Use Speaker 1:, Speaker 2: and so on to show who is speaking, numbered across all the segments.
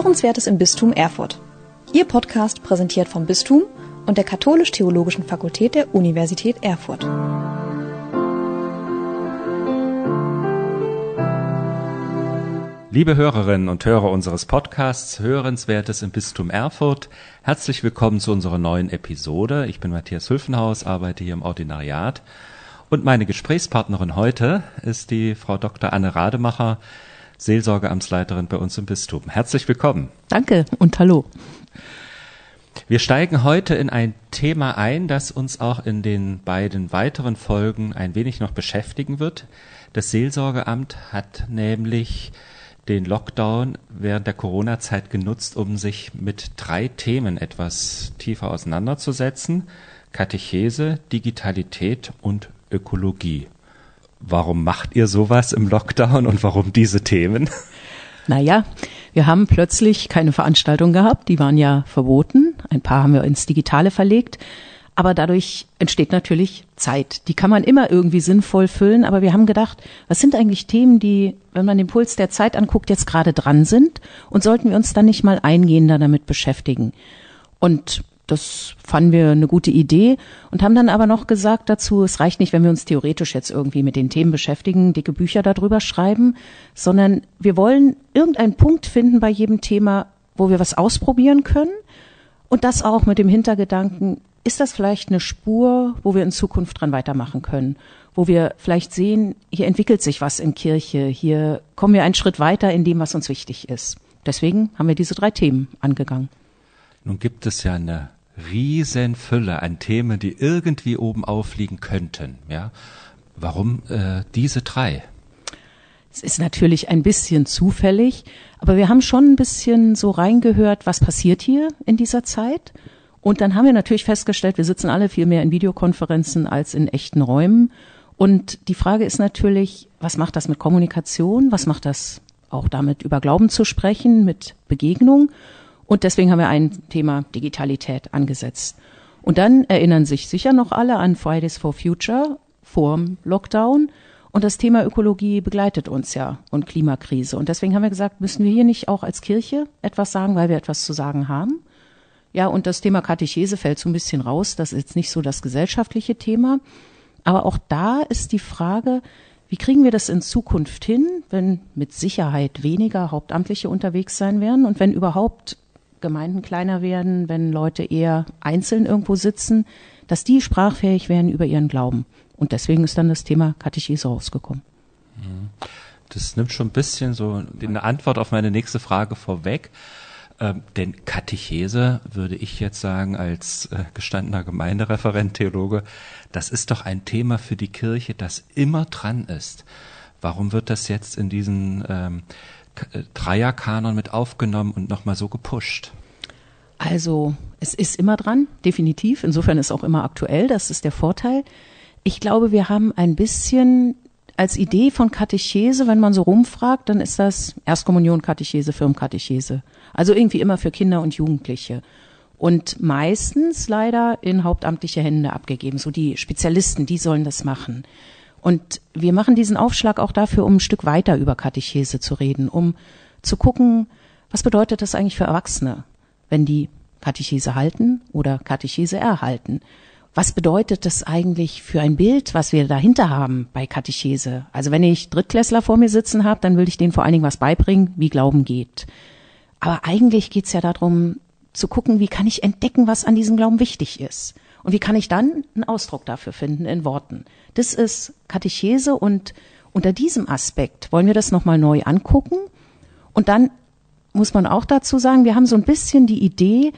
Speaker 1: Hörenswertes im Bistum Erfurt. Ihr Podcast präsentiert vom Bistum und der Katholisch-Theologischen Fakultät der Universität Erfurt.
Speaker 2: Liebe Hörerinnen und Hörer unseres Podcasts Hörenswertes im Bistum Erfurt, herzlich willkommen zu unserer neuen Episode. Ich bin Matthias Hülfenhaus, arbeite hier im Ordinariat und meine Gesprächspartnerin heute ist die Frau Dr. Anne Rademacher, Seelsorgeamtsleiterin bei uns im Bistum. Herzlich willkommen.
Speaker 3: Danke und hallo.
Speaker 2: Wir steigen heute in ein Thema ein, das uns auch in den beiden weiteren Folgen ein wenig noch beschäftigen wird. Das Seelsorgeamt hat nämlich den Lockdown während der Corona-Zeit genutzt, um sich mit drei Themen etwas tiefer auseinanderzusetzen. Katechese, Digitalität und Ökologie. Warum macht ihr sowas im Lockdown und warum diese Themen?
Speaker 3: Naja, wir haben plötzlich keine Veranstaltung gehabt, die waren ja verboten. Ein paar haben wir ins Digitale verlegt. Aber dadurch entsteht natürlich Zeit. Die kann man immer irgendwie sinnvoll füllen. Aber wir haben gedacht, was sind eigentlich Themen, die, wenn man den Puls der Zeit anguckt, jetzt gerade dran sind? Und sollten wir uns dann nicht mal eingehender damit beschäftigen? Und das fanden wir eine gute Idee und haben dann aber noch gesagt dazu, es reicht nicht, wenn wir uns theoretisch jetzt irgendwie mit den Themen beschäftigen, dicke Bücher darüber schreiben, sondern wir wollen irgendeinen Punkt finden bei jedem Thema, wo wir was ausprobieren können und das auch mit dem Hintergedanken, ist das vielleicht eine Spur, wo wir in Zukunft dran weitermachen können, wo wir vielleicht sehen, hier entwickelt sich was in Kirche, hier kommen wir einen Schritt weiter in dem, was uns wichtig ist. Deswegen haben wir diese drei Themen angegangen.
Speaker 2: Nun gibt es ja eine Riesenfülle an Themen, die irgendwie oben aufliegen könnten. Ja, warum äh, diese drei?
Speaker 3: Es ist natürlich ein bisschen zufällig, aber wir haben schon ein bisschen so reingehört, was passiert hier in dieser Zeit. Und dann haben wir natürlich festgestellt, wir sitzen alle viel mehr in Videokonferenzen als in echten Räumen. Und die Frage ist natürlich, was macht das mit Kommunikation? Was macht das auch damit, über Glauben zu sprechen, mit Begegnung? Und deswegen haben wir ein Thema Digitalität angesetzt. Und dann erinnern sich sicher noch alle an Fridays for Future vorm Lockdown. Und das Thema Ökologie begleitet uns ja und Klimakrise. Und deswegen haben wir gesagt, müssen wir hier nicht auch als Kirche etwas sagen, weil wir etwas zu sagen haben? Ja, und das Thema Katechese fällt so ein bisschen raus. Das ist jetzt nicht so das gesellschaftliche Thema. Aber auch da ist die Frage, wie kriegen wir das in Zukunft hin, wenn mit Sicherheit weniger Hauptamtliche unterwegs sein werden und wenn überhaupt Gemeinden kleiner werden, wenn Leute eher einzeln irgendwo sitzen, dass die sprachfähig werden über ihren Glauben. Und deswegen ist dann das Thema Katechese rausgekommen.
Speaker 2: Mhm. Das nimmt schon ein bisschen so eine Antwort auf meine nächste Frage vorweg. Ähm, denn Katechese, würde ich jetzt sagen, als äh, gestandener Gemeindereferent, Theologe, das ist doch ein Thema für die Kirche, das immer dran ist. Warum wird das jetzt in diesen ähm, äh, Dreierkanon mit aufgenommen und nochmal so gepusht?
Speaker 3: Also, es ist immer dran, definitiv. Insofern ist auch immer aktuell. Das ist der Vorteil. Ich glaube, wir haben ein bisschen als Idee von Katechese, wenn man so rumfragt, dann ist das Erstkommunion, Katechese, Firmenkatechese. Also irgendwie immer für Kinder und Jugendliche. Und meistens leider in hauptamtliche Hände abgegeben. So die Spezialisten, die sollen das machen. Und wir machen diesen Aufschlag auch dafür, um ein Stück weiter über Katechese zu reden, um zu gucken, was bedeutet das eigentlich für Erwachsene, wenn die Katechese halten oder Katechese erhalten? Was bedeutet das eigentlich für ein Bild, was wir dahinter haben bei Katechese? Also wenn ich Drittklässler vor mir sitzen habe, dann will ich denen vor allen Dingen was beibringen, wie Glauben geht. Aber eigentlich geht's ja darum, zu gucken, wie kann ich entdecken, was an diesem Glauben wichtig ist. Und wie kann ich dann einen Ausdruck dafür finden in Worten? Das ist Katechese und unter diesem Aspekt wollen wir das nochmal neu angucken. Und dann muss man auch dazu sagen, wir haben so ein bisschen die Idee,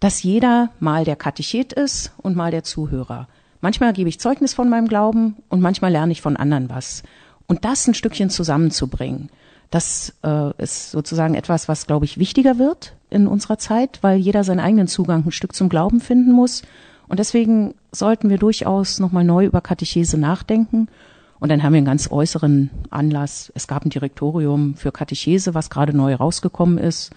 Speaker 3: dass jeder mal der Katechet ist und mal der Zuhörer. Manchmal gebe ich Zeugnis von meinem Glauben und manchmal lerne ich von anderen was. Und das ein Stückchen zusammenzubringen, das äh, ist sozusagen etwas, was, glaube ich, wichtiger wird in unserer Zeit, weil jeder seinen eigenen Zugang ein Stück zum Glauben finden muss und deswegen sollten wir durchaus nochmal neu über Katechese nachdenken. Und dann haben wir einen ganz äußeren Anlass. Es gab ein Direktorium für Katechese, was gerade neu rausgekommen ist.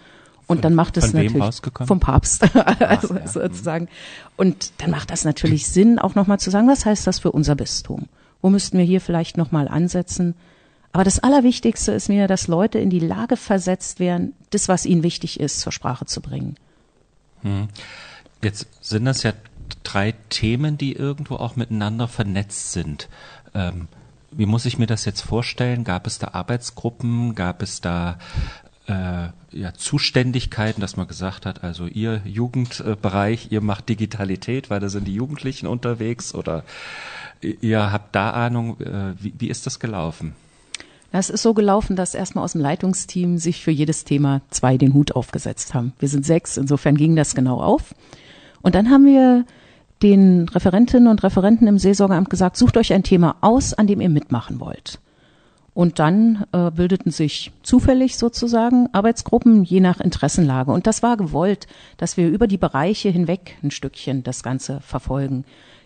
Speaker 3: Und
Speaker 2: von,
Speaker 3: dann macht es natürlich
Speaker 2: vom
Speaker 3: Papst, also Ach, ja. sozusagen. Und dann macht das natürlich Sinn, auch nochmal zu sagen, was heißt das für unser Bistum? Wo müssten wir hier vielleicht nochmal ansetzen? Aber das Allerwichtigste ist mir, dass Leute in die Lage versetzt werden, das, was ihnen wichtig ist, zur Sprache zu bringen.
Speaker 2: Hm. Jetzt sind das ja drei Themen, die irgendwo auch miteinander vernetzt sind. Ähm, wie muss ich mir das jetzt vorstellen? Gab es da Arbeitsgruppen? Gab es da äh, ja, Zuständigkeiten, dass man gesagt hat, also ihr Jugendbereich, ihr macht Digitalität, weil da sind die Jugendlichen unterwegs oder ihr habt da Ahnung, äh, wie, wie ist das gelaufen?
Speaker 3: Es ist so gelaufen, dass erstmal aus dem Leitungsteam sich für jedes Thema zwei den Hut aufgesetzt haben. Wir sind sechs, insofern ging das genau auf. Und dann haben wir den Referentinnen und Referenten im Seelsorgeamt gesagt, sucht euch ein Thema aus, an dem ihr mitmachen wollt. Und dann äh, bildeten sich zufällig sozusagen Arbeitsgruppen je nach Interessenlage. Und das war gewollt, dass wir über die Bereiche hinweg ein Stückchen das Ganze verfolgen.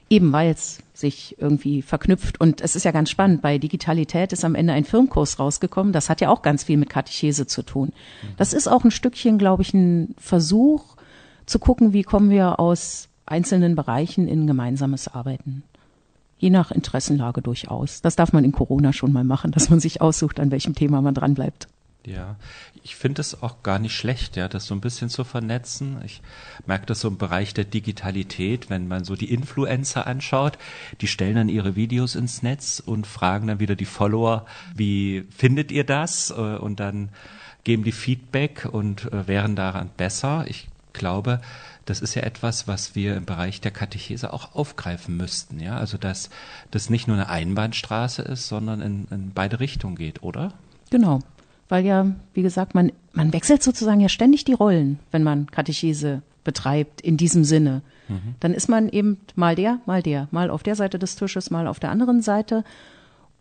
Speaker 3: Eben weil es sich irgendwie verknüpft. Und es ist ja ganz spannend, bei Digitalität ist am Ende ein Firmenkurs rausgekommen. Das hat ja auch ganz viel mit Katechese zu tun. Das ist auch ein Stückchen, glaube ich, ein Versuch zu gucken, wie kommen wir aus einzelnen Bereichen in gemeinsames Arbeiten je nach Interessenlage durchaus. Das darf man in Corona schon mal machen, dass man sich aussucht, an welchem Thema man dran bleibt.
Speaker 2: Ja, ich finde es auch gar nicht schlecht, ja, das so ein bisschen zu vernetzen. Ich merke das so im Bereich der Digitalität, wenn man so die Influencer anschaut, die stellen dann ihre Videos ins Netz und fragen dann wieder die Follower, wie findet ihr das? Äh, und dann geben die Feedback und äh, wären daran besser. Ich glaube, das ist ja etwas, was wir im Bereich der Katechese auch aufgreifen müssten. Ja, also dass das nicht nur eine Einbahnstraße ist, sondern in, in beide Richtungen geht, oder?
Speaker 3: Genau, weil ja, wie gesagt, man man wechselt sozusagen ja ständig die Rollen, wenn man Katechese betreibt in diesem Sinne. Mhm. Dann ist man eben mal der, mal der, mal auf der Seite des Tisches, mal auf der anderen Seite.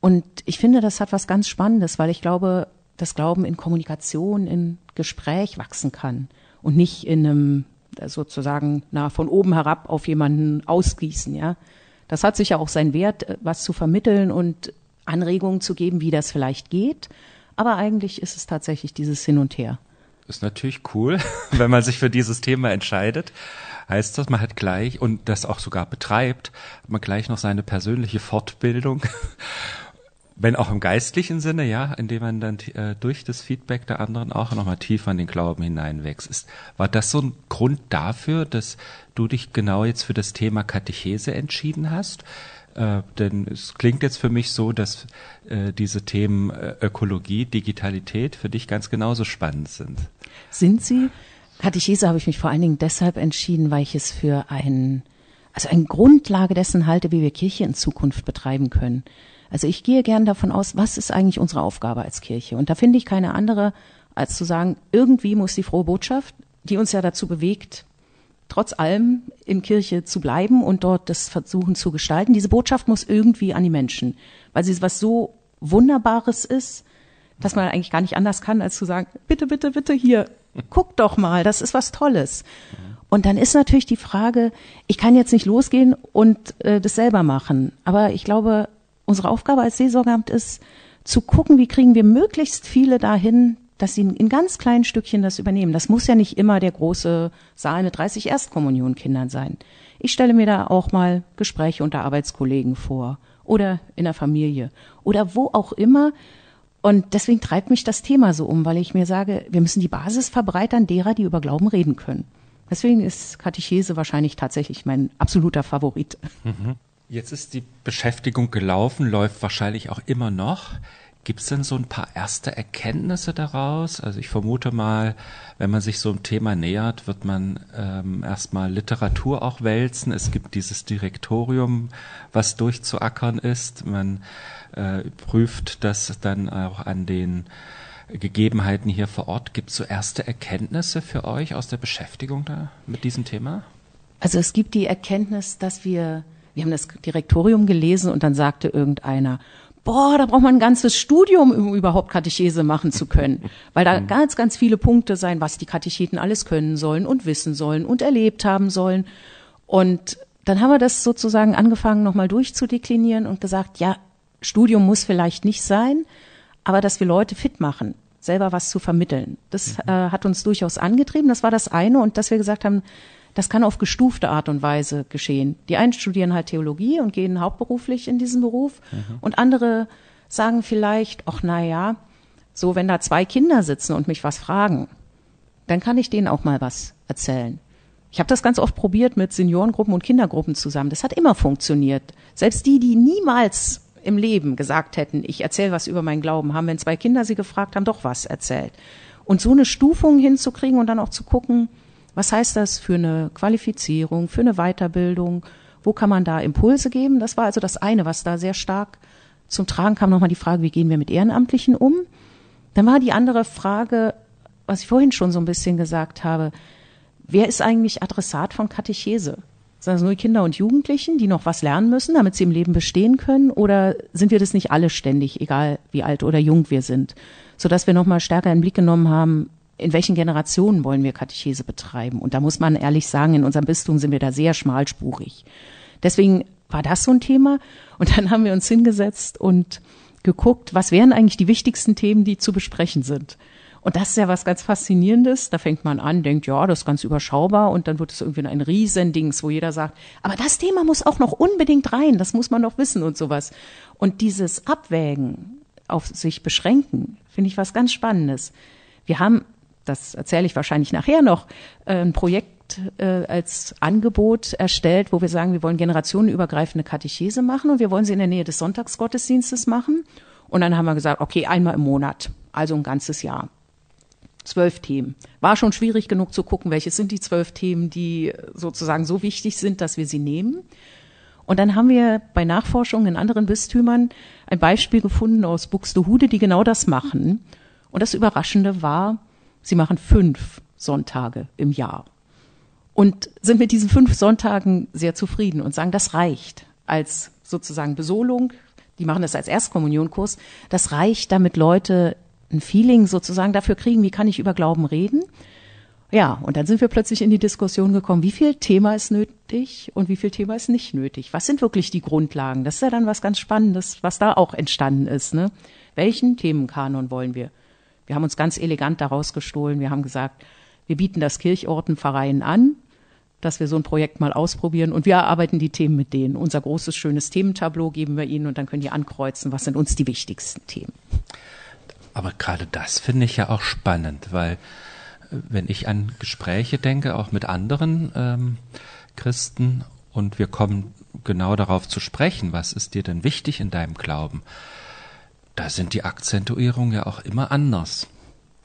Speaker 3: Und ich finde, das hat was ganz Spannendes, weil ich glaube, das Glauben in Kommunikation, in Gespräch wachsen kann und nicht in einem sozusagen na, von oben herab auf jemanden ausgießen, ja. Das hat sicher auch seinen Wert, äh, was zu vermitteln und Anregungen zu geben, wie das vielleicht geht. Aber eigentlich ist es tatsächlich dieses Hin und Her.
Speaker 2: Ist natürlich cool, wenn man sich für dieses Thema entscheidet. Heißt das, man hat gleich und das auch sogar betreibt, hat man gleich noch seine persönliche Fortbildung wenn auch im geistlichen Sinne, ja, indem man dann äh, durch das Feedback der anderen auch nochmal tiefer in den Glauben hineinwächst. Ist, war das so ein Grund dafür, dass du dich genau jetzt für das Thema Katechese entschieden hast? Äh, denn es klingt jetzt für mich so, dass äh, diese Themen äh, Ökologie, Digitalität für dich ganz genauso spannend sind.
Speaker 3: Sind sie? Katechese habe ich mich vor allen Dingen deshalb entschieden, weil ich es für ein, also eine Grundlage dessen halte, wie wir Kirche in Zukunft betreiben können. Also ich gehe gern davon aus, was ist eigentlich unsere Aufgabe als Kirche? Und da finde ich keine andere, als zu sagen, irgendwie muss die frohe Botschaft, die uns ja dazu bewegt, trotz allem in Kirche zu bleiben und dort das versuchen zu gestalten, diese Botschaft muss irgendwie an die Menschen, weil sie was so Wunderbares ist, dass man eigentlich gar nicht anders kann, als zu sagen, bitte, bitte, bitte hier, guck doch mal, das ist was Tolles. Und dann ist natürlich die Frage, ich kann jetzt nicht losgehen und äh, das selber machen, aber ich glaube, unsere Aufgabe als Seelsorgeamt ist, zu gucken, wie kriegen wir möglichst viele dahin, dass sie in ganz kleinen Stückchen das übernehmen. Das muss ja nicht immer der große Saal mit 30 Erstkommunionkindern sein. Ich stelle mir da auch mal Gespräche unter Arbeitskollegen vor oder in der Familie oder wo auch immer. Und deswegen treibt mich das Thema so um, weil ich mir sage, wir müssen die Basis verbreitern derer, die über Glauben reden können. Deswegen ist Katechese wahrscheinlich tatsächlich mein absoluter Favorit.
Speaker 2: Mhm. Jetzt ist die Beschäftigung gelaufen, läuft wahrscheinlich auch immer noch. Gibt es denn so ein paar erste Erkenntnisse daraus? Also ich vermute mal, wenn man sich so einem Thema nähert, wird man ähm, erstmal Literatur auch wälzen. Es gibt dieses Direktorium, was durchzuackern ist. Man prüft das dann auch an den Gegebenheiten hier vor Ort. Gibt es so erste Erkenntnisse für euch aus der Beschäftigung da mit diesem Thema?
Speaker 3: Also es gibt die Erkenntnis, dass wir wir haben das Direktorium gelesen und dann sagte irgendeiner, boah, da braucht man ein ganzes Studium, um überhaupt Katechese machen zu können. Weil da mhm. ganz, ganz viele Punkte sein, was die Katecheten alles können sollen und wissen sollen und erlebt haben sollen. Und dann haben wir das sozusagen angefangen, nochmal durchzudeklinieren und gesagt, ja, Studium muss vielleicht nicht sein, aber dass wir Leute fit machen, selber was zu vermitteln. Das mhm. äh, hat uns durchaus angetrieben. Das war das eine. Und dass wir gesagt haben, das kann auf gestufte Art und Weise geschehen. Die einen studieren halt Theologie und gehen hauptberuflich in diesen Beruf mhm. und andere sagen vielleicht, ach na ja, so wenn da zwei Kinder sitzen und mich was fragen, dann kann ich denen auch mal was erzählen. Ich habe das ganz oft probiert mit Seniorengruppen und Kindergruppen zusammen. Das hat immer funktioniert. Selbst die, die niemals im Leben gesagt hätten, ich erzähle was über meinen Glauben, haben, wenn zwei Kinder sie gefragt haben, doch was erzählt. Und so eine Stufung hinzukriegen und dann auch zu gucken, was heißt das für eine Qualifizierung, für eine Weiterbildung, wo kann man da Impulse geben? Das war also das eine, was da sehr stark zum Tragen kam. Nochmal die Frage, wie gehen wir mit Ehrenamtlichen um? Dann war die andere Frage, was ich vorhin schon so ein bisschen gesagt habe, wer ist eigentlich Adressat von Katechese? Sind das nur Kinder und Jugendlichen, die noch was lernen müssen, damit sie im Leben bestehen können? Oder sind wir das nicht alle ständig, egal wie alt oder jung wir sind? Sodass wir nochmal stärker in den Blick genommen haben, in welchen Generationen wollen wir Katechese betreiben? Und da muss man ehrlich sagen, in unserem Bistum sind wir da sehr schmalspurig. Deswegen war das so ein Thema. Und dann haben wir uns hingesetzt und geguckt, was wären eigentlich die wichtigsten Themen, die zu besprechen sind. Und das ist ja was ganz Faszinierendes. Da fängt man an, denkt, ja, das ist ganz überschaubar und dann wird es irgendwie ein Riesendings, wo jeder sagt, aber das Thema muss auch noch unbedingt rein, das muss man doch wissen und sowas. Und dieses Abwägen, auf sich beschränken, finde ich was ganz Spannendes. Wir haben, das erzähle ich wahrscheinlich nachher noch, äh, ein Projekt äh, als Angebot erstellt, wo wir sagen, wir wollen generationenübergreifende Katechese machen und wir wollen sie in der Nähe des Sonntagsgottesdienstes machen. Und dann haben wir gesagt, okay, einmal im Monat, also ein ganzes Jahr zwölf Themen. War schon schwierig genug zu gucken, welche sind die zwölf Themen, die sozusagen so wichtig sind, dass wir sie nehmen. Und dann haben wir bei Nachforschungen in anderen Bistümern ein Beispiel gefunden aus Buxtehude, die genau das machen. Und das Überraschende war, sie machen fünf Sonntage im Jahr. Und sind mit diesen fünf Sonntagen sehr zufrieden und sagen, das reicht als sozusagen Besolung. Die machen das als Erstkommunionkurs. Das reicht, damit Leute ein Feeling sozusagen dafür kriegen, wie kann ich über Glauben reden. Ja, und dann sind wir plötzlich in die Diskussion gekommen, wie viel Thema ist nötig und wie viel Thema ist nicht nötig. Was sind wirklich die Grundlagen? Das ist ja dann was ganz Spannendes, was da auch entstanden ist. Ne? Welchen Themenkanon wollen wir? Wir haben uns ganz elegant daraus gestohlen. Wir haben gesagt, wir bieten das Kirchortenverein an, dass wir so ein Projekt mal ausprobieren und wir erarbeiten die Themen mit denen. Unser großes, schönes Thementableau geben wir ihnen und dann können die ankreuzen, was sind uns die wichtigsten Themen.
Speaker 2: Aber gerade das finde ich ja auch spannend, weil äh, wenn ich an Gespräche denke, auch mit anderen ähm, Christen, und wir kommen genau darauf zu sprechen, was ist dir denn wichtig in deinem Glauben, da sind die Akzentuierungen ja auch immer anders.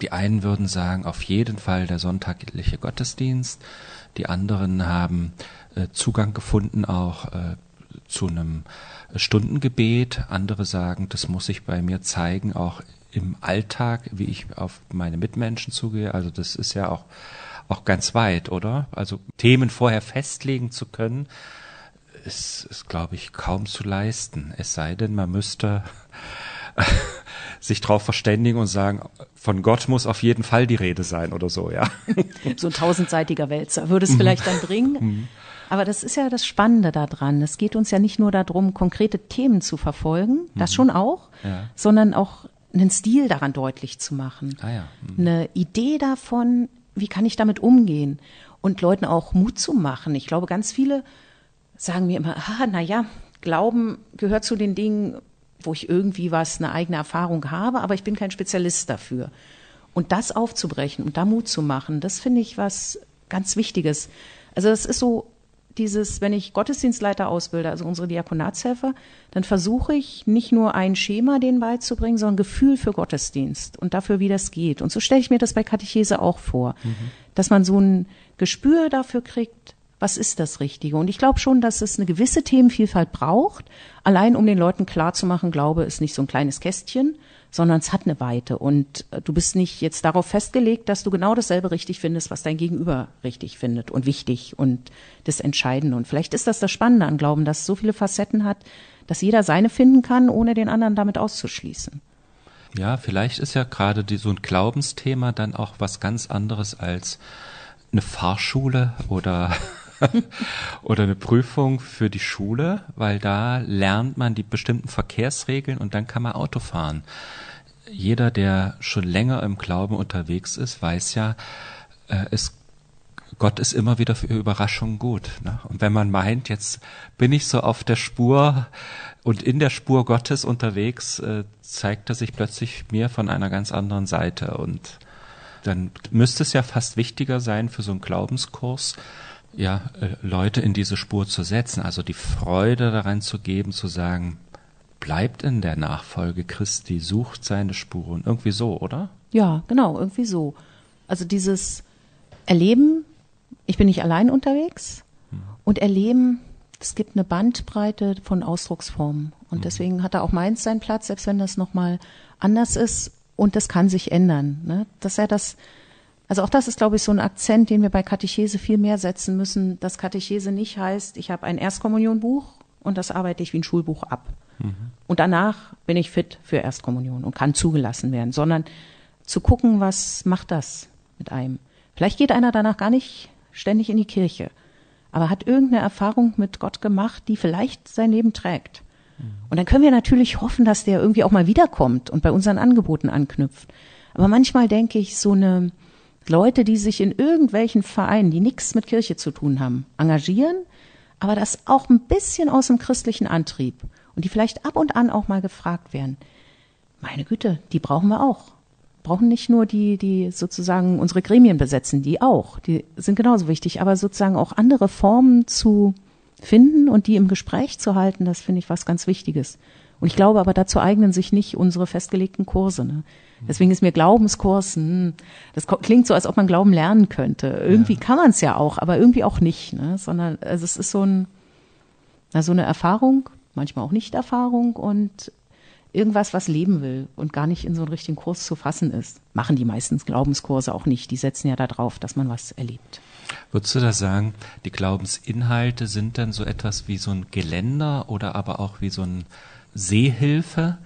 Speaker 2: Die einen würden sagen, auf jeden Fall der sonntagliche Gottesdienst, die anderen haben äh, Zugang gefunden auch äh, zu einem Stundengebet, andere sagen, das muss sich bei mir zeigen, auch im Alltag, wie ich auf meine Mitmenschen zugehe. Also das ist ja auch, auch ganz weit, oder? Also Themen vorher festlegen zu können, ist, ist glaube ich, kaum zu leisten. Es sei denn, man müsste sich darauf verständigen und sagen, von Gott muss auf jeden Fall die Rede sein oder so, ja.
Speaker 3: So ein tausendseitiger Wälzer würde es mhm. vielleicht dann bringen. Mhm. Aber das ist ja das Spannende daran. Es geht uns ja nicht nur darum, konkrete Themen zu verfolgen, das mhm. schon auch, ja. sondern auch einen Stil daran deutlich zu machen. Ah ja. mhm. Eine Idee davon, wie kann ich damit umgehen und Leuten auch Mut zu machen. Ich glaube, ganz viele sagen mir immer, ah, na ja, Glauben gehört zu den Dingen, wo ich irgendwie was, eine eigene Erfahrung habe, aber ich bin kein Spezialist dafür. Und das aufzubrechen und da Mut zu machen, das finde ich was ganz Wichtiges. Also das ist so dieses, wenn ich Gottesdienstleiter ausbilde, also unsere Diakonatshelfer, dann versuche ich nicht nur ein Schema denen beizubringen, sondern Gefühl für Gottesdienst und dafür, wie das geht. Und so stelle ich mir das bei Katechese auch vor, mhm. dass man so ein Gespür dafür kriegt, was ist das Richtige. Und ich glaube schon, dass es eine gewisse Themenvielfalt braucht, allein um den Leuten klarzumachen, Glaube ist nicht so ein kleines Kästchen, sondern es hat eine Weite. Und äh, du bist nicht jetzt darauf festgelegt, dass du genau dasselbe richtig findest, was dein Gegenüber richtig findet und wichtig und das Entscheidende. Und vielleicht ist das das Spannende an Glauben, dass es so viele Facetten hat, dass jeder seine finden kann, ohne den anderen damit auszuschließen.
Speaker 2: Ja, vielleicht ist ja gerade die, so ein Glaubensthema dann auch was ganz anderes als eine Fahrschule oder oder eine Prüfung für die Schule, weil da lernt man die bestimmten Verkehrsregeln und dann kann man Auto fahren. Jeder, der schon länger im Glauben unterwegs ist, weiß ja, äh, es Gott ist immer wieder für Überraschungen gut. Ne? Und wenn man meint, jetzt bin ich so auf der Spur und in der Spur Gottes unterwegs, äh, zeigt er sich plötzlich mir von einer ganz anderen Seite. Und dann müsste es ja fast wichtiger sein für so einen Glaubenskurs, ja, äh, Leute in diese Spur zu setzen, also die Freude daran zu geben, zu sagen, bleibt in der Nachfolge Christi, sucht seine Spuren, irgendwie so, oder?
Speaker 3: Ja, genau, irgendwie so. Also dieses Erleben, ich bin nicht allein unterwegs hm. und Erleben, es gibt eine Bandbreite von Ausdrucksformen und hm. deswegen hat da auch meins seinen Platz, selbst wenn das nochmal anders ist und das kann sich ändern. Ne? Dass er das, also auch das ist, glaube ich, so ein Akzent, den wir bei Katechese viel mehr setzen müssen, dass Katechese nicht heißt, ich habe ein Erstkommunionbuch und das arbeite ich wie ein Schulbuch ab. Mhm. Und danach bin ich fit für Erstkommunion und kann zugelassen werden, sondern zu gucken, was macht das mit einem. Vielleicht geht einer danach gar nicht ständig in die Kirche, aber hat irgendeine Erfahrung mit Gott gemacht, die vielleicht sein Leben trägt. Und dann können wir natürlich hoffen, dass der irgendwie auch mal wiederkommt und bei unseren Angeboten anknüpft. Aber manchmal denke ich, so eine Leute, die sich in irgendwelchen Vereinen, die nichts mit Kirche zu tun haben, engagieren, aber das auch ein bisschen aus dem christlichen Antrieb und die vielleicht ab und an auch mal gefragt werden. Meine Güte, die brauchen wir auch. Brauchen nicht nur die, die sozusagen unsere Gremien besetzen, die auch, die sind genauso wichtig, aber sozusagen auch andere Formen zu finden und die im Gespräch zu halten, das finde ich was ganz Wichtiges. Und ich glaube aber, dazu eignen sich nicht unsere festgelegten Kurse. Ne? Deswegen ist mir Glaubenskurs, hm, das klingt so, als ob man Glauben lernen könnte. Irgendwie ja. kann man es ja auch, aber irgendwie auch nicht. Ne? Sondern also es ist so, ein, na, so eine Erfahrung, manchmal auch Nicht-Erfahrung und irgendwas, was leben will und gar nicht in so einen richtigen Kurs zu fassen ist. Machen die meistens Glaubenskurse auch nicht. Die setzen ja darauf, dass man was erlebt.
Speaker 2: Würdest du da sagen, die Glaubensinhalte sind dann so etwas wie so ein Geländer oder aber auch wie so ein Sehhilfe,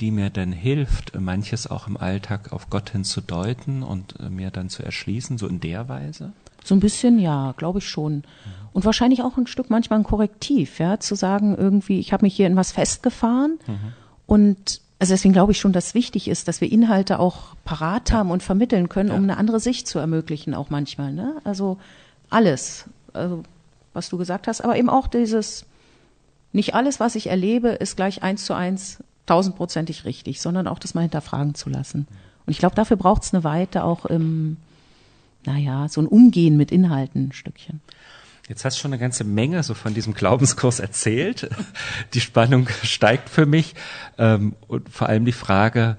Speaker 2: die mir dann hilft, manches auch im Alltag auf Gott hin zu deuten und äh, mir dann zu erschließen, so in der Weise?
Speaker 3: So ein bisschen, ja, glaube ich schon. Und wahrscheinlich auch ein Stück manchmal ein Korrektiv, ja, zu sagen irgendwie, ich habe mich hier in was festgefahren mhm. und also deswegen glaube ich schon, dass wichtig ist, dass wir Inhalte auch parat haben und vermitteln können, ja. um eine andere Sicht zu ermöglichen, auch manchmal. Ne? Also alles, also was du gesagt hast, aber eben auch dieses, nicht alles, was ich erlebe, ist gleich eins zu eins tausendprozentig richtig, sondern auch das mal hinterfragen zu lassen. Und ich glaube, dafür braucht es eine Weite auch im, naja, so ein Umgehen mit Inhalten ein Stückchen.
Speaker 2: Jetzt hast du schon eine ganze Menge so von diesem Glaubenskurs erzählt. Die Spannung steigt für mich. Ähm, und vor allem die Frage,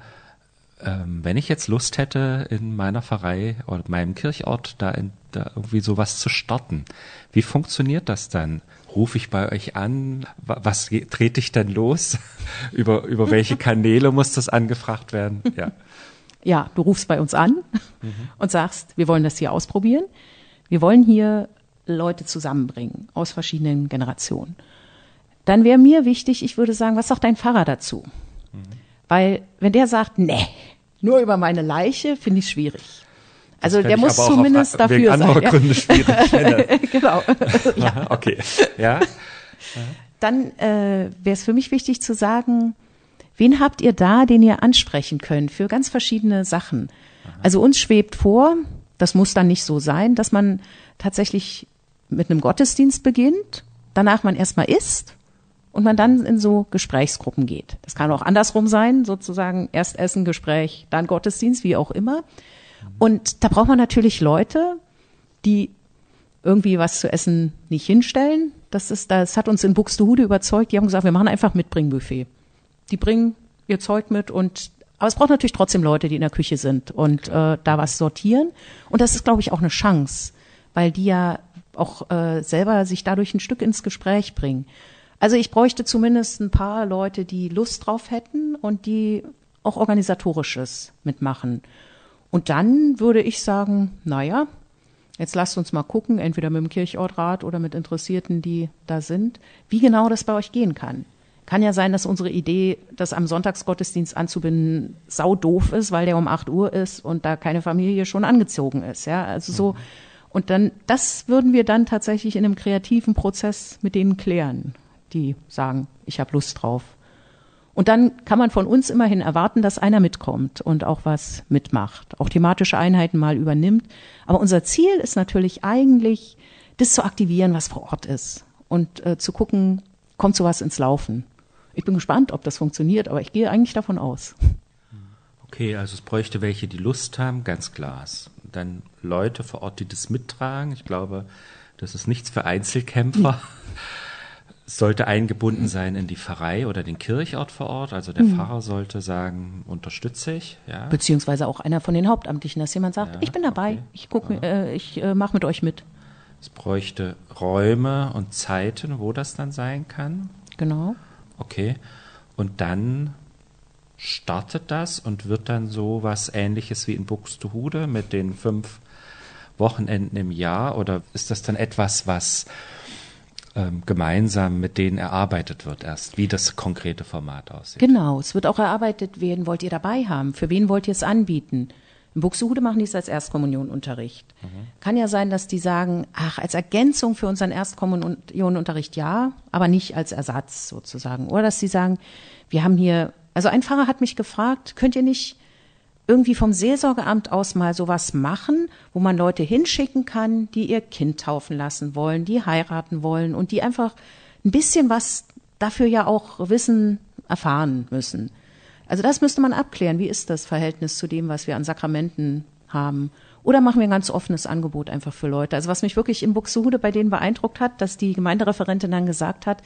Speaker 2: ähm, wenn ich jetzt Lust hätte, in meiner Pfarrei oder meinem Kirchort da, in, da irgendwie sowas zu starten, wie funktioniert das dann? Rufe ich bei euch an? Was trete ich denn los? über, über welche Kanäle muss das angefragt werden?
Speaker 3: Ja. Ja, du rufst bei uns an mhm. und sagst, wir wollen das hier ausprobieren. Wir wollen hier Leute zusammenbringen aus verschiedenen Generationen. Dann wäre mir wichtig, ich würde sagen, was sagt dein Pfarrer dazu? Mhm. Weil wenn der sagt, nee, nur über meine Leiche, finde ich schwierig. Also der muss zumindest dafür
Speaker 2: wegen sein. Ja? Gründe schwierig.
Speaker 3: genau.
Speaker 2: ja. Okay. Ja.
Speaker 3: Dann äh, wäre es für mich wichtig zu sagen, wen habt ihr da, den ihr ansprechen könnt für ganz verschiedene Sachen? Also uns schwebt vor, das muss dann nicht so sein, dass man tatsächlich mit einem Gottesdienst beginnt, danach man erstmal isst und man dann in so Gesprächsgruppen geht. Das kann auch andersrum sein, sozusagen erst Essen, Gespräch, dann Gottesdienst, wie auch immer. Und da braucht man natürlich Leute, die irgendwie was zu essen nicht hinstellen. Das ist, das hat uns in Buxtehude überzeugt. Die haben gesagt, wir machen einfach Mitbringbuffet. Die bringen ihr Zeug mit und aber es braucht natürlich trotzdem Leute, die in der Küche sind und äh, da was sortieren. Und das ist, glaube ich, auch eine Chance, weil die ja auch äh, selber sich dadurch ein Stück ins Gespräch bringen. Also ich bräuchte zumindest ein paar Leute, die Lust drauf hätten und die auch organisatorisches mitmachen. Und dann würde ich sagen, naja, jetzt lasst uns mal gucken, entweder mit dem Kirchortrat oder mit Interessierten, die da sind, wie genau das bei euch gehen kann. Kann ja sein, dass unsere Idee, das am Sonntagsgottesdienst anzubinden, sau doof ist, weil der um 8 Uhr ist und da keine Familie schon angezogen ist. Ja, also so. Und dann, das würden wir dann tatsächlich in einem kreativen Prozess mit denen klären, die sagen, ich habe Lust drauf. Und dann kann man von uns immerhin erwarten, dass einer mitkommt und auch was mitmacht, auch thematische Einheiten mal übernimmt. Aber unser Ziel ist natürlich eigentlich, das zu aktivieren, was vor Ort ist und äh, zu gucken, kommt sowas ins Laufen. Ich bin gespannt, ob das funktioniert, aber ich gehe eigentlich davon aus.
Speaker 2: Okay, also es bräuchte welche, die Lust haben, ganz klar. Dann Leute vor Ort, die das mittragen. Ich glaube, das ist nichts für Einzelkämpfer. Es sollte eingebunden sein in die Pfarrei oder den Kirchort vor Ort. Also der mhm. Pfarrer sollte sagen, unterstütze ich. Ja.
Speaker 3: Beziehungsweise auch einer von den Hauptamtlichen, dass jemand sagt, ja, ich bin dabei, okay. ich gucke, äh, ich äh, mache mit euch mit.
Speaker 2: Es bräuchte Räume und Zeiten, wo das dann sein kann.
Speaker 3: Genau.
Speaker 2: Okay. Und dann startet das und wird dann so was ähnliches wie in Buxtehude mit den fünf Wochenenden im Jahr oder ist das dann etwas, was ähm, gemeinsam mit denen erarbeitet wird erst, wie das konkrete Format aussieht?
Speaker 3: Genau, es wird auch erarbeitet, wen wollt ihr dabei haben, für wen wollt ihr es anbieten? In Buxtehude machen die es als Erstkommunionunterricht. Mhm. Kann ja sein, dass die sagen, ach, als Ergänzung für unseren Erstkommunionunterricht ja, aber nicht als Ersatz sozusagen. Oder dass sie sagen, wir haben hier, also ein Pfarrer hat mich gefragt, könnt ihr nicht irgendwie vom Seelsorgeamt aus mal sowas machen, wo man Leute hinschicken kann, die ihr Kind taufen lassen wollen, die heiraten wollen und die einfach ein bisschen was dafür ja auch wissen, erfahren müssen. Also das müsste man abklären. Wie ist das Verhältnis zu dem, was wir an Sakramenten haben? Oder machen wir ein ganz offenes Angebot einfach für Leute? Also was mich wirklich in Buxtehude bei denen beeindruckt hat, dass die Gemeindereferentin dann gesagt hat,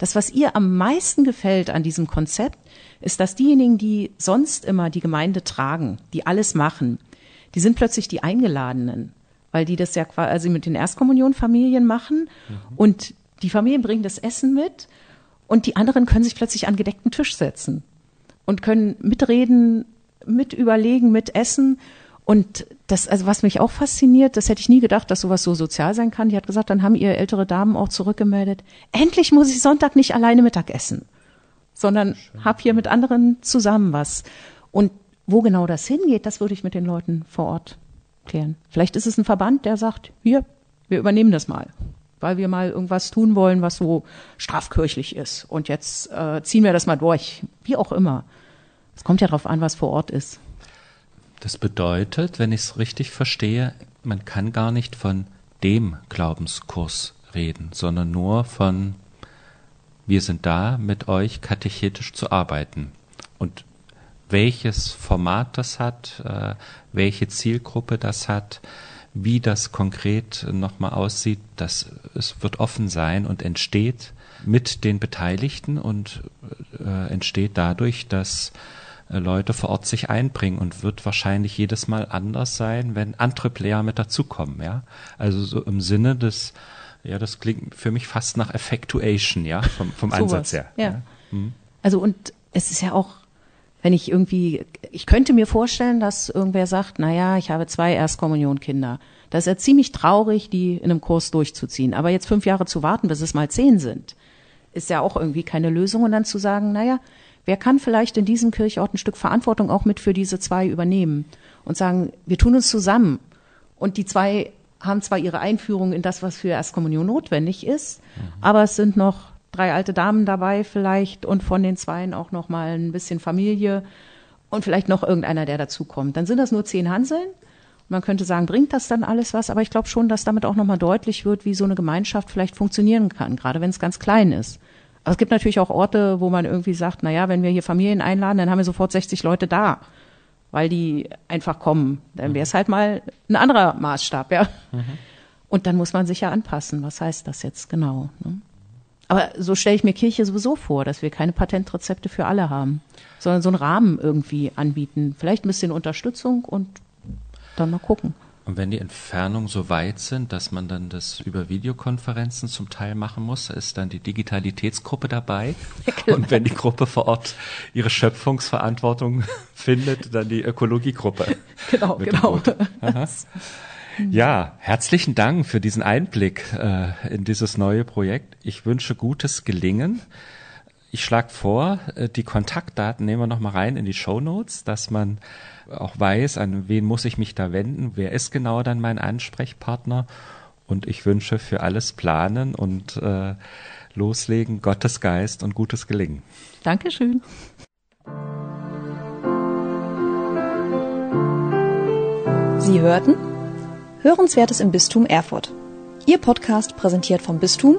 Speaker 3: das, was ihr am meisten gefällt an diesem Konzept, ist, dass diejenigen, die sonst immer die Gemeinde tragen, die alles machen, die sind plötzlich die Eingeladenen, weil die das ja quasi mit den Erstkommunionfamilien machen mhm. und die Familien bringen das Essen mit und die anderen können sich plötzlich an gedeckten Tisch setzen und können mitreden, mit überlegen, mit essen. Und das, also was mich auch fasziniert, das hätte ich nie gedacht, dass sowas so sozial sein kann. Die hat gesagt, dann haben ihr ältere Damen auch zurückgemeldet, endlich muss ich Sonntag nicht alleine Mittag essen, sondern Schön. hab hier mit anderen zusammen was. Und wo genau das hingeht, das würde ich mit den Leuten vor Ort klären. Vielleicht ist es ein Verband, der sagt, hier, wir übernehmen das mal weil wir mal irgendwas tun wollen, was so strafkirchlich ist. Und jetzt äh, ziehen wir das mal durch, wie auch immer. Es kommt ja darauf an, was vor Ort ist.
Speaker 2: Das bedeutet, wenn ich es richtig verstehe, man kann gar nicht von dem Glaubenskurs reden, sondern nur von wir sind da, mit euch katechetisch zu arbeiten. Und welches Format das hat, äh, welche Zielgruppe das hat, wie das konkret nochmal aussieht, das es wird offen sein und entsteht mit den Beteiligten und äh, entsteht dadurch, dass Leute vor Ort sich einbringen und wird wahrscheinlich jedes Mal anders sein, wenn andere Player mit dazukommen, ja. Also so im Sinne des, ja, das klingt für mich fast nach Effectuation, ja, vom, vom Ansatz her.
Speaker 3: Ja. ja. Hm. Also und es ist ja auch wenn ich irgendwie, ich könnte mir vorstellen, dass irgendwer sagt, na ja, ich habe zwei Erstkommunionkinder. Das ist ja ziemlich traurig, die in einem Kurs durchzuziehen. Aber jetzt fünf Jahre zu warten, bis es mal zehn sind, ist ja auch irgendwie keine Lösung. Und dann zu sagen, na ja, wer kann vielleicht in diesem Kirchort ein Stück Verantwortung auch mit für diese zwei übernehmen und sagen, wir tun uns zusammen. Und die zwei haben zwar ihre Einführung in das, was für Erstkommunion notwendig ist, mhm. aber es sind noch drei alte Damen dabei vielleicht und von den Zweien auch noch mal ein bisschen Familie und vielleicht noch irgendeiner, der dazukommt. Dann sind das nur zehn Hanseln. Man könnte sagen, bringt das dann alles was? Aber ich glaube schon, dass damit auch noch mal deutlich wird, wie so eine Gemeinschaft vielleicht funktionieren kann, gerade wenn es ganz klein ist. Aber es gibt natürlich auch Orte, wo man irgendwie sagt, na ja, wenn wir hier Familien einladen, dann haben wir sofort 60 Leute da, weil die einfach kommen. Dann wäre es halt mal ein anderer Maßstab, ja. Mhm. Und dann muss man sich ja anpassen. Was heißt das jetzt genau? Ne? Aber so stelle ich mir Kirche sowieso vor, dass wir keine Patentrezepte für alle haben, sondern so einen Rahmen irgendwie anbieten. Vielleicht ein bisschen Unterstützung und dann mal gucken.
Speaker 2: Und wenn die Entfernungen so weit sind, dass man dann das über Videokonferenzen zum Teil machen muss, ist dann die Digitalitätsgruppe dabei. Genau. Und wenn die Gruppe vor Ort ihre Schöpfungsverantwortung findet, dann die Ökologiegruppe.
Speaker 3: Genau, genau.
Speaker 2: Ja, herzlichen Dank für diesen Einblick äh, in dieses neue Projekt. Ich wünsche gutes Gelingen. Ich schlage vor, äh, die Kontaktdaten nehmen wir nochmal rein in die Show Notes, dass man auch weiß, an wen muss ich mich da wenden, wer ist genau dann mein Ansprechpartner. Und ich wünsche für alles Planen und äh, Loslegen Gottes Geist und gutes Gelingen.
Speaker 3: Dankeschön.
Speaker 1: Sie hörten Hörenswertes im Bistum Erfurt. Ihr Podcast präsentiert vom Bistum